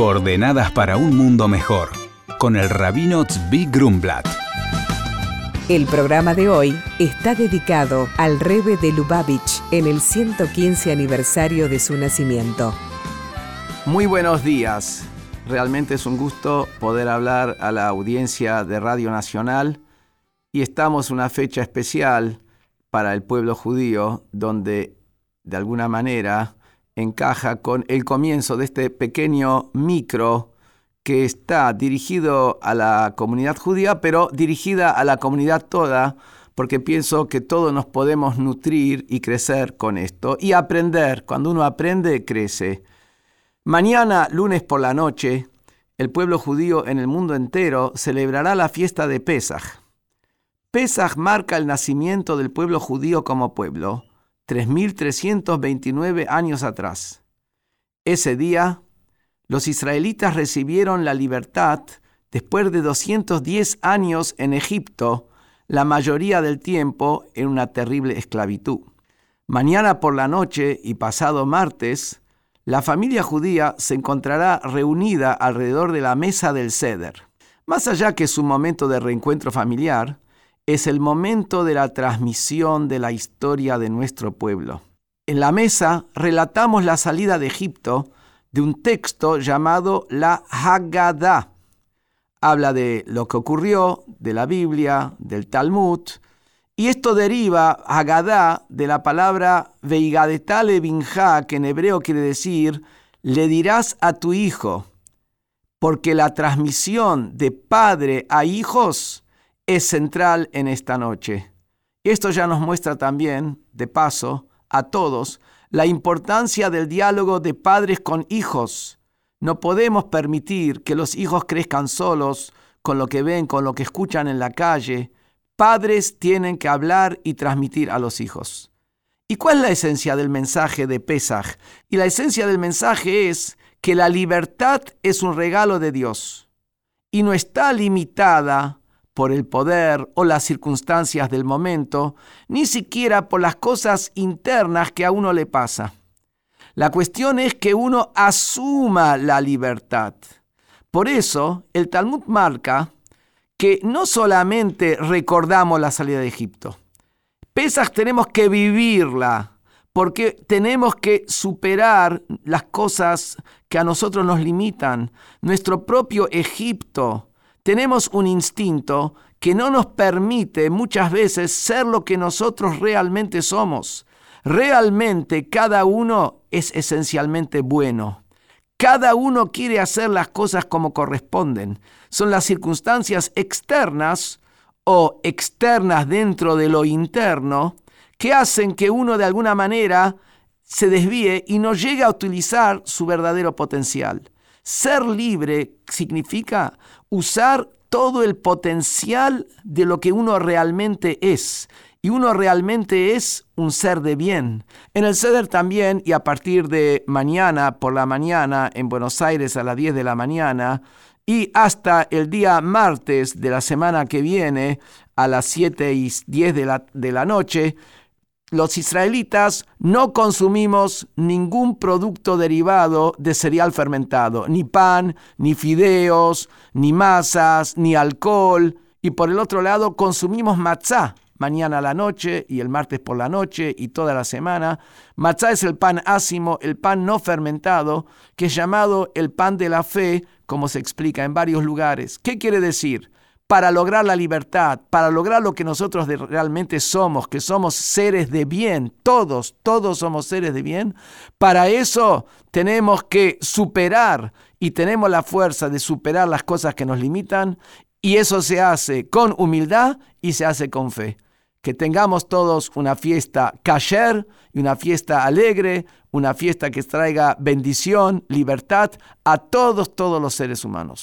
Coordenadas para un mundo mejor, con el rabino Tzvi Grumblat. El programa de hoy está dedicado al Rebe de Lubavitch en el 115 aniversario de su nacimiento. Muy buenos días. Realmente es un gusto poder hablar a la audiencia de Radio Nacional y estamos en una fecha especial para el pueblo judío donde de alguna manera encaja con el comienzo de este pequeño micro que está dirigido a la comunidad judía, pero dirigida a la comunidad toda, porque pienso que todos nos podemos nutrir y crecer con esto y aprender. Cuando uno aprende, crece. Mañana, lunes por la noche, el pueblo judío en el mundo entero celebrará la fiesta de Pesach. Pesach marca el nacimiento del pueblo judío como pueblo 3.329 años atrás. Ese día, los israelitas recibieron la libertad después de 210 años en Egipto, la mayoría del tiempo en una terrible esclavitud. Mañana por la noche y pasado martes, la familia judía se encontrará reunida alrededor de la mesa del Seder. Más allá que su momento de reencuentro familiar, es el momento de la transmisión de la historia de nuestro pueblo. En la mesa relatamos la salida de Egipto de un texto llamado la Haggadah. Habla de lo que ocurrió, de la Biblia, del Talmud, y esto deriva, Haggadah, de la palabra Veigadetale binja, que en hebreo quiere decir, le dirás a tu hijo, porque la transmisión de padre a hijos es central en esta noche. Esto ya nos muestra también, de paso, a todos, la importancia del diálogo de padres con hijos. No podemos permitir que los hijos crezcan solos con lo que ven, con lo que escuchan en la calle. Padres tienen que hablar y transmitir a los hijos. ¿Y cuál es la esencia del mensaje de Pesaj? Y la esencia del mensaje es que la libertad es un regalo de Dios y no está limitada por el poder o las circunstancias del momento, ni siquiera por las cosas internas que a uno le pasa. La cuestión es que uno asuma la libertad. Por eso el Talmud marca que no solamente recordamos la salida de Egipto, Pesas tenemos que vivirla, porque tenemos que superar las cosas que a nosotros nos limitan. Nuestro propio Egipto, tenemos un instinto que no nos permite muchas veces ser lo que nosotros realmente somos. Realmente cada uno es esencialmente bueno. Cada uno quiere hacer las cosas como corresponden. Son las circunstancias externas o externas dentro de lo interno que hacen que uno de alguna manera se desvíe y no llegue a utilizar su verdadero potencial. Ser libre significa usar todo el potencial de lo que uno realmente es. Y uno realmente es un ser de bien. En el CEDER también, y a partir de mañana por la mañana en Buenos Aires a las 10 de la mañana, y hasta el día martes de la semana que viene a las 7 y 10 de la, de la noche, los israelitas no consumimos ningún producto derivado de cereal fermentado, ni pan, ni fideos, ni masas, ni alcohol. Y por el otro lado consumimos matzá mañana a la noche y el martes por la noche y toda la semana. Matzá es el pan ácimo, el pan no fermentado, que es llamado el pan de la fe, como se explica en varios lugares. ¿Qué quiere decir? Para lograr la libertad, para lograr lo que nosotros realmente somos, que somos seres de bien, todos, todos somos seres de bien, para eso tenemos que superar y tenemos la fuerza de superar las cosas que nos limitan y eso se hace con humildad y se hace con fe. Que tengamos todos una fiesta kasher y una fiesta alegre, una fiesta que traiga bendición, libertad a todos, todos los seres humanos.